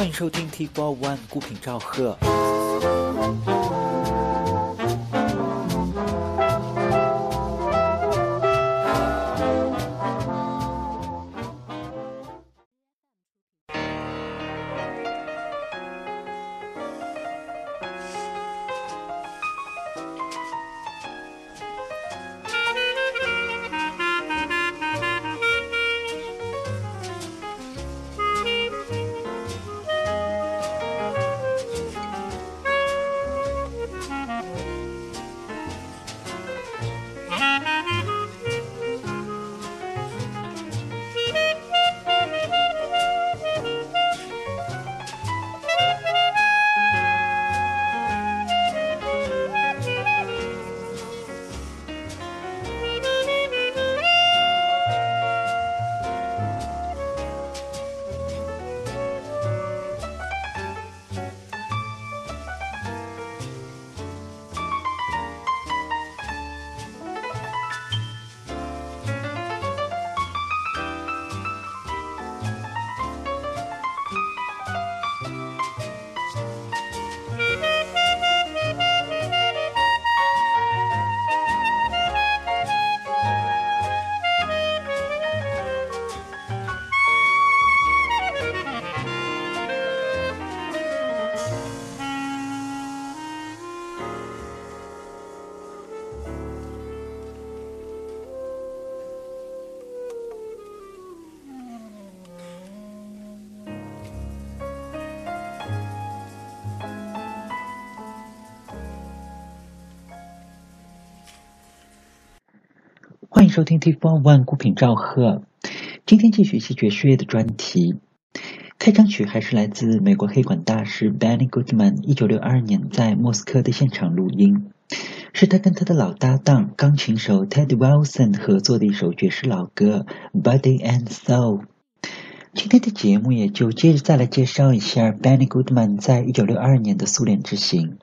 欢迎收听 T Four One 孤品赵贺。收听 t f o r One 孤品赵贺。今天继续系爵士乐的专题。开场曲还是来自美国黑管大师 Benny Goodman 一九六二年在莫斯科的现场录音，是他跟他的老搭档钢琴手 Ted Wilson 合作的一首爵士老歌《Body and Soul》。今天的节目也就接着再来介绍一下 Benny Goodman 在一九六二年的苏联之行。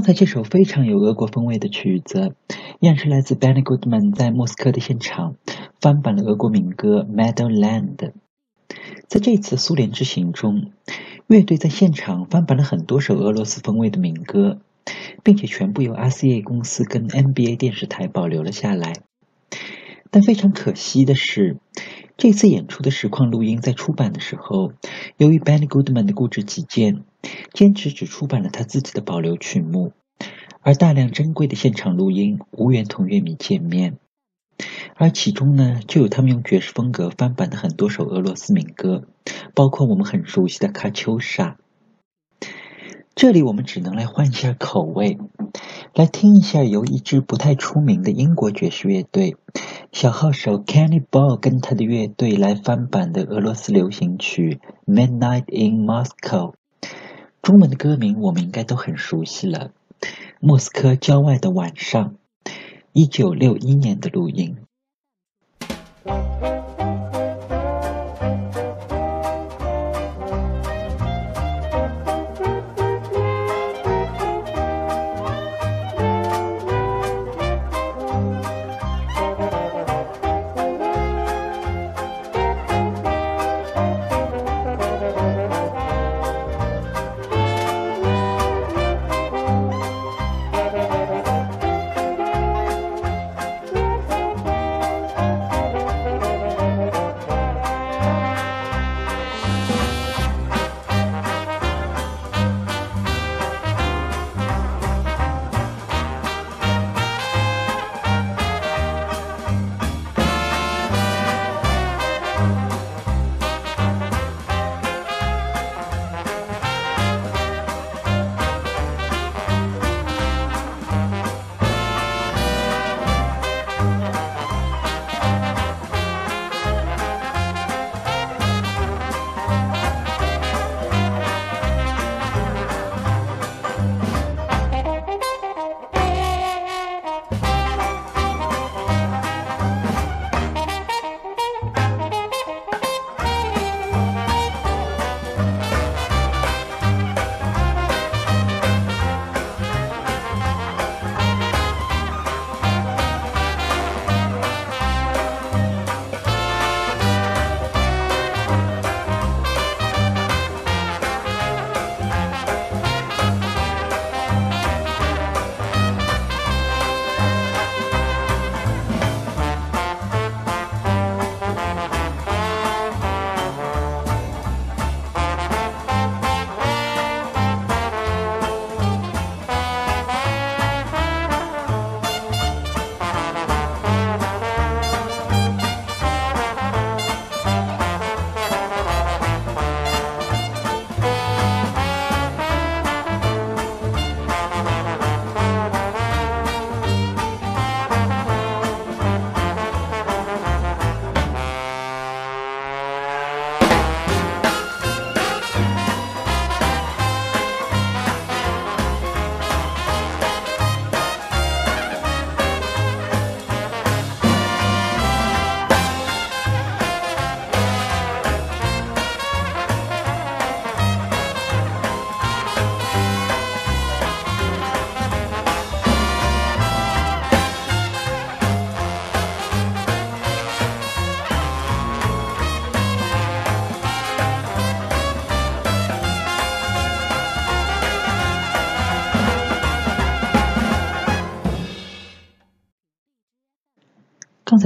刚才这首非常有俄国风味的曲子，依然是来自 Benny Goodman 在莫斯科的现场翻版了俄国民歌《Meadowland》。在这次苏联之行中，乐队在现场翻版了很多首俄罗斯风味的民歌，并且全部由 RCA 公司跟 NBA 电视台保留了下来。但非常可惜的是，这次演出的实况录音在出版的时候，由于 Benny Goodman 的固执己见，坚持只出版了他自己的保留曲目，而大量珍贵的现场录音无缘同乐迷见面。而其中呢，就有他们用爵士风格翻版的很多首俄罗斯民歌，包括我们很熟悉的《喀秋莎》。这里我们只能来换一下口味，来听一下由一支不太出名的英国爵士乐队小号手 Kenny Ball 跟他的乐队来翻版的俄罗斯流行曲《Midnight in Moscow》。中文的歌名我们应该都很熟悉了，《莫斯科郊外的晚上》，一九六一年的录音。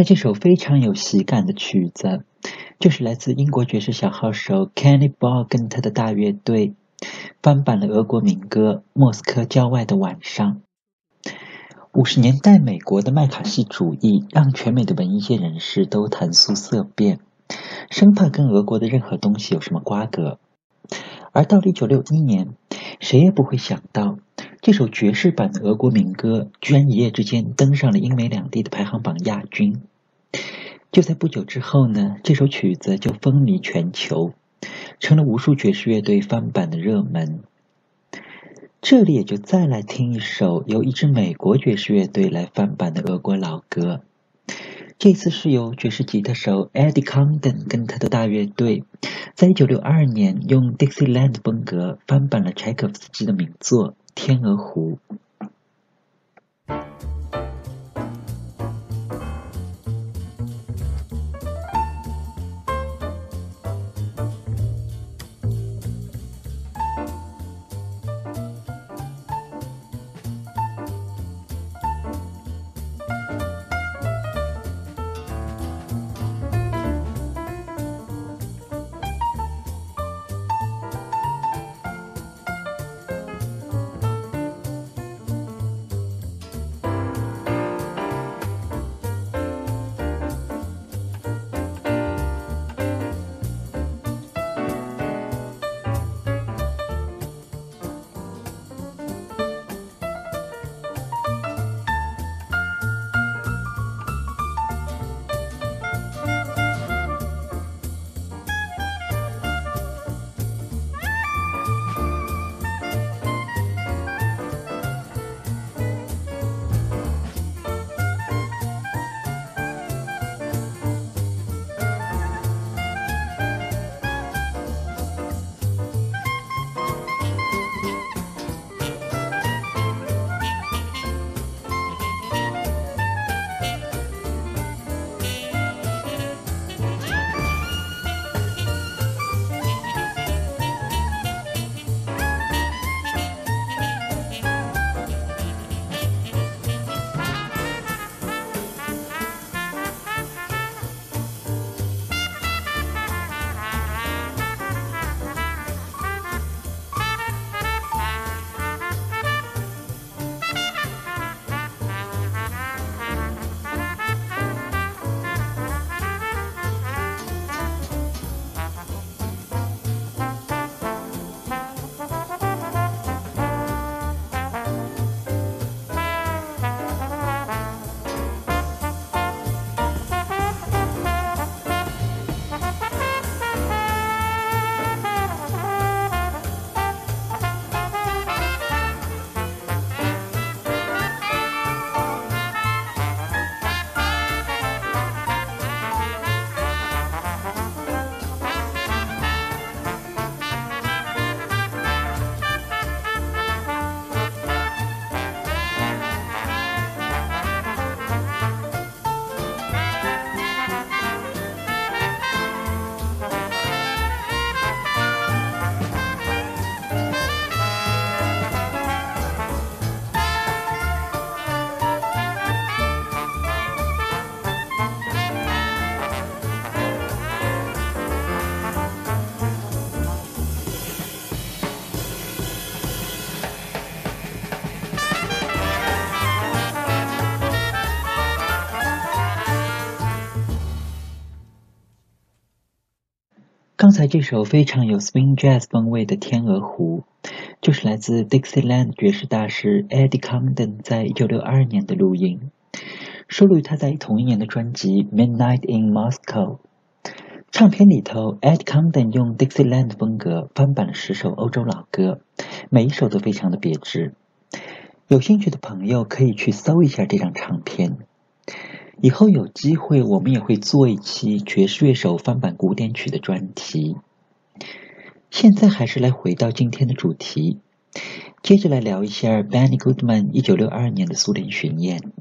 这首非常有喜感的曲子，就是来自英国爵士小号手 Kenny Ball 跟他的大乐队翻版了俄国民歌《莫斯科郊外的晚上》。五十年代美国的麦卡锡主义让全美的文艺界人士都谈素色变，生怕跟俄国的任何东西有什么瓜葛。而到了一九六一年，谁也不会想到。这首爵士版的俄国民歌居然一夜之间登上了英美两地的排行榜亚军。就在不久之后呢，这首曲子就风靡全球，成了无数爵士乐队翻版的热门。这里也就再来听一首由一支美国爵士乐队来翻版的俄国老歌。这次是由爵士吉他手 Eddie Condon 跟他的大乐队，在一九六二年用 Dixieland 风格翻版了柴可夫斯基的名作。天鹅湖》。刚才这首非常有 swing jazz 风味的《天鹅湖》，就是来自 Dixieland 爵士大师 Eddie Condon 在一九六二年的录音，收录于他在同一年的专辑《Midnight in Moscow》。唱片里头，Eddie Condon 用 Dixieland 风格翻版了十首欧洲老歌，每一首都非常的别致。有兴趣的朋友可以去搜一下这张唱片。以后有机会，我们也会做一期爵士乐手翻版古典曲的专题。现在还是来回到今天的主题，接着来聊一下 Benny Goodman 一九六二年的苏联巡演。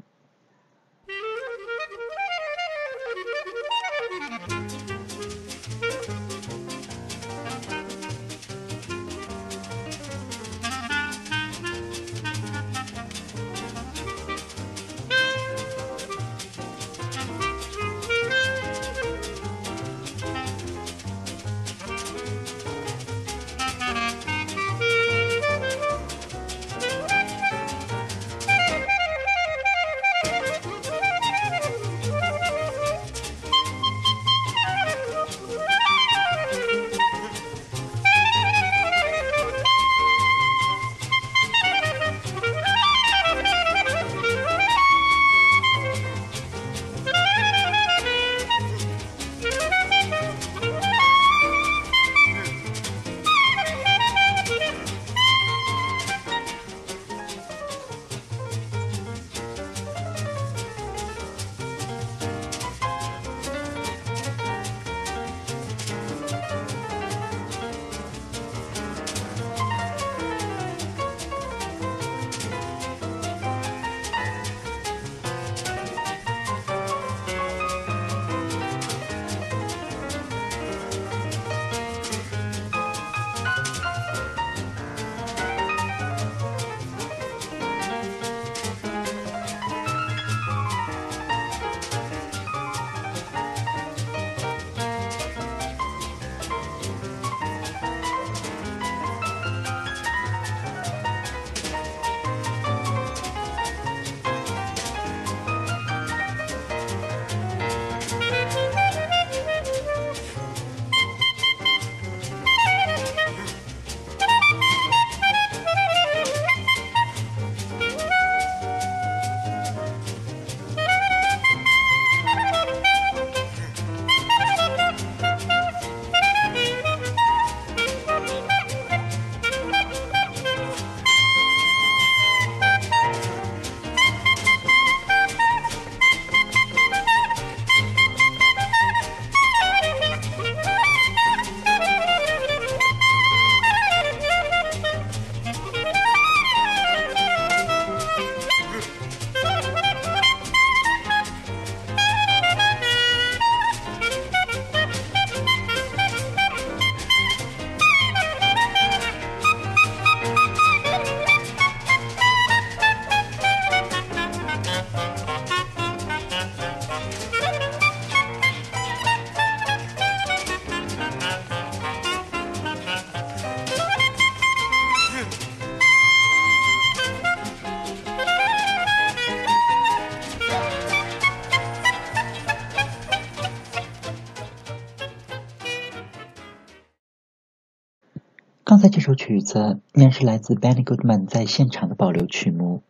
那这首曲子依然是来自 Benny Goodman 在现场的保留曲目，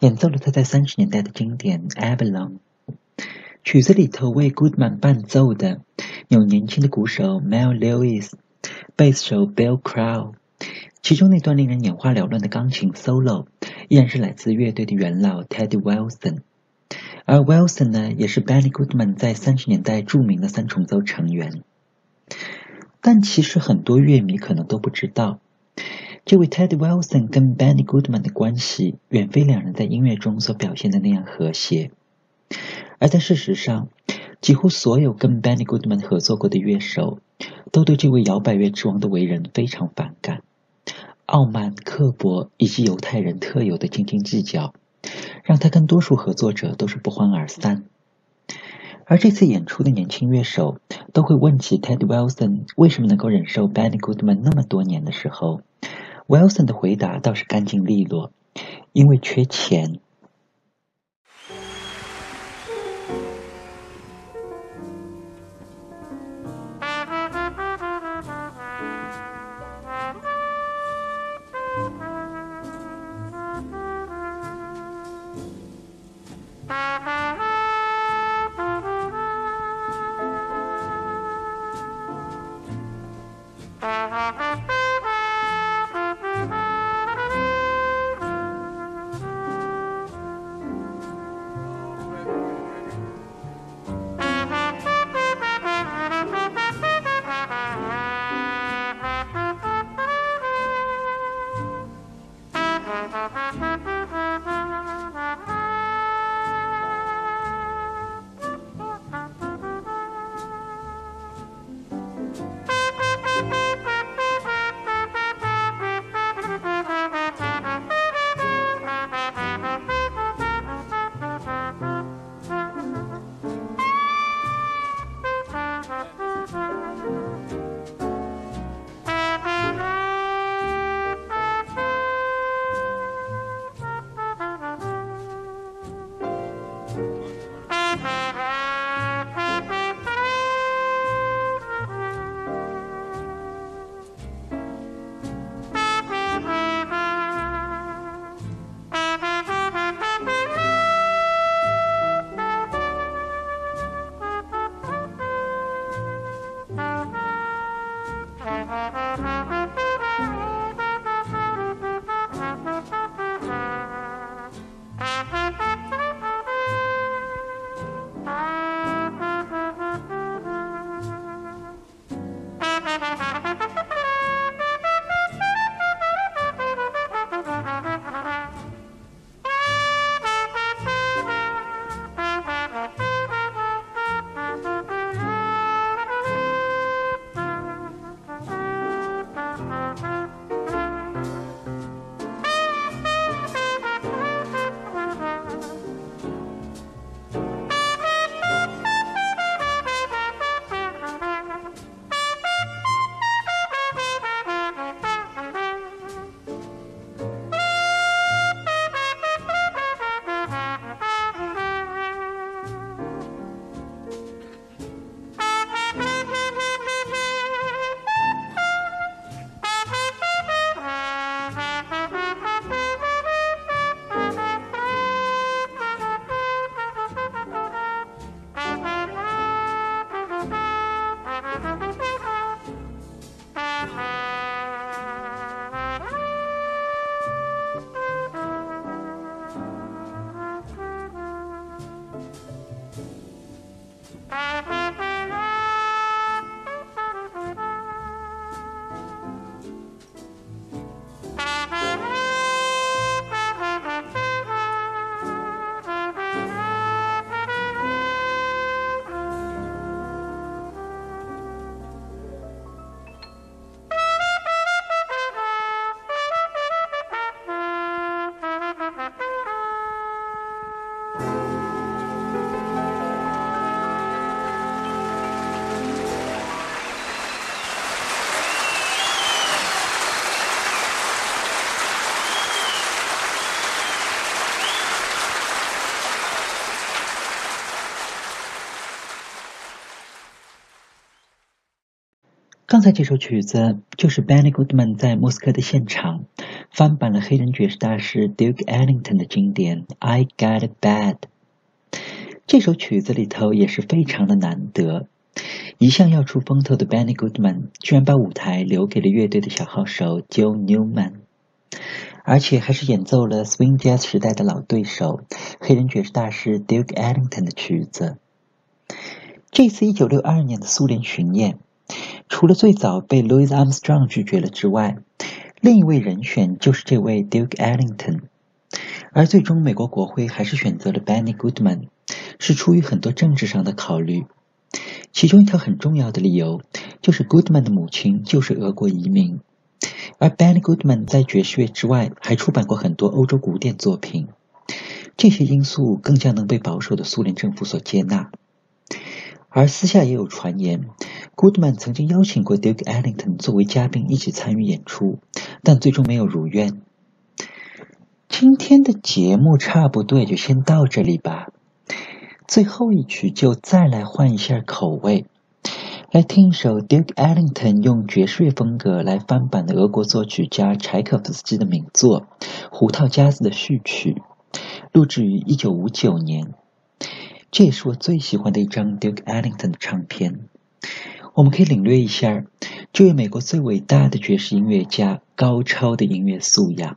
演奏了他在三十年代的经典《Avalon》。曲子里头为 Goodman 伴奏的有年轻的鼓手 Mel Lewis、贝斯手 Bill Crow，其中那段令人眼花缭乱的钢琴 solo 依然是来自乐队的元老 Teddy Wilson，而 Wilson 呢，也是 Benny Goodman 在三十年代著名的三重奏成员。但其实很多乐迷可能都不知道，这位 Ted Wilson 跟 Benny Goodman 的关系远非两人在音乐中所表现的那样和谐。而在事实上，几乎所有跟 Benny Goodman 合作过的乐手，都对这位摇摆乐之王的为人非常反感，傲慢、刻薄以及犹太人特有的斤斤计较，让他跟多数合作者都是不欢而散。而这次演出的年轻乐手都会问起 Ted Wilson 为什么能够忍受 Benny Goodman 那么多年的时候，Wilson 的回答倒是干净利落，因为缺钱。才这首曲子就是 Benny Goodman 在莫斯科的现场翻版了黑人爵士大师 Duke Ellington 的经典《I Got It Bad》。这首曲子里头也是非常的难得，一向要出风头的 Benny Goodman 居然把舞台留给了乐队的小号手 Joe Newman，而且还是演奏了 Swing Jazz 时代的老对手黑人爵士大师 Duke Ellington 的曲子。这次1962年的苏联巡演，除了最早被 Louis Armstrong 拒绝了之外，另一位人选就是这位 Duke Ellington。而最终，美国国会还是选择了 Benny Goodman。是出于很多政治上的考虑，其中一条很重要的理由就是 Goodman 的母亲就是俄国移民，而 Benny Goodman 在爵士乐之外还出版过很多欧洲古典作品，这些因素更加能被保守的苏联政府所接纳。而私下也有传言，Goodman 曾经邀请过 Duke Ellington 作为嘉宾一起参与演出，但最终没有如愿。今天的节目差不多就先到这里吧。最后一曲就再来换一下口味，来听一首 Duke Ellington 用爵士乐风格来翻版的俄国作曲家柴可夫斯基的名作《胡桃夹子》的序曲，录制于一九五九年。这也是我最喜欢的一张 Duke Ellington 的唱片。我们可以领略一下这位美国最伟大的爵士音乐家高超的音乐素养。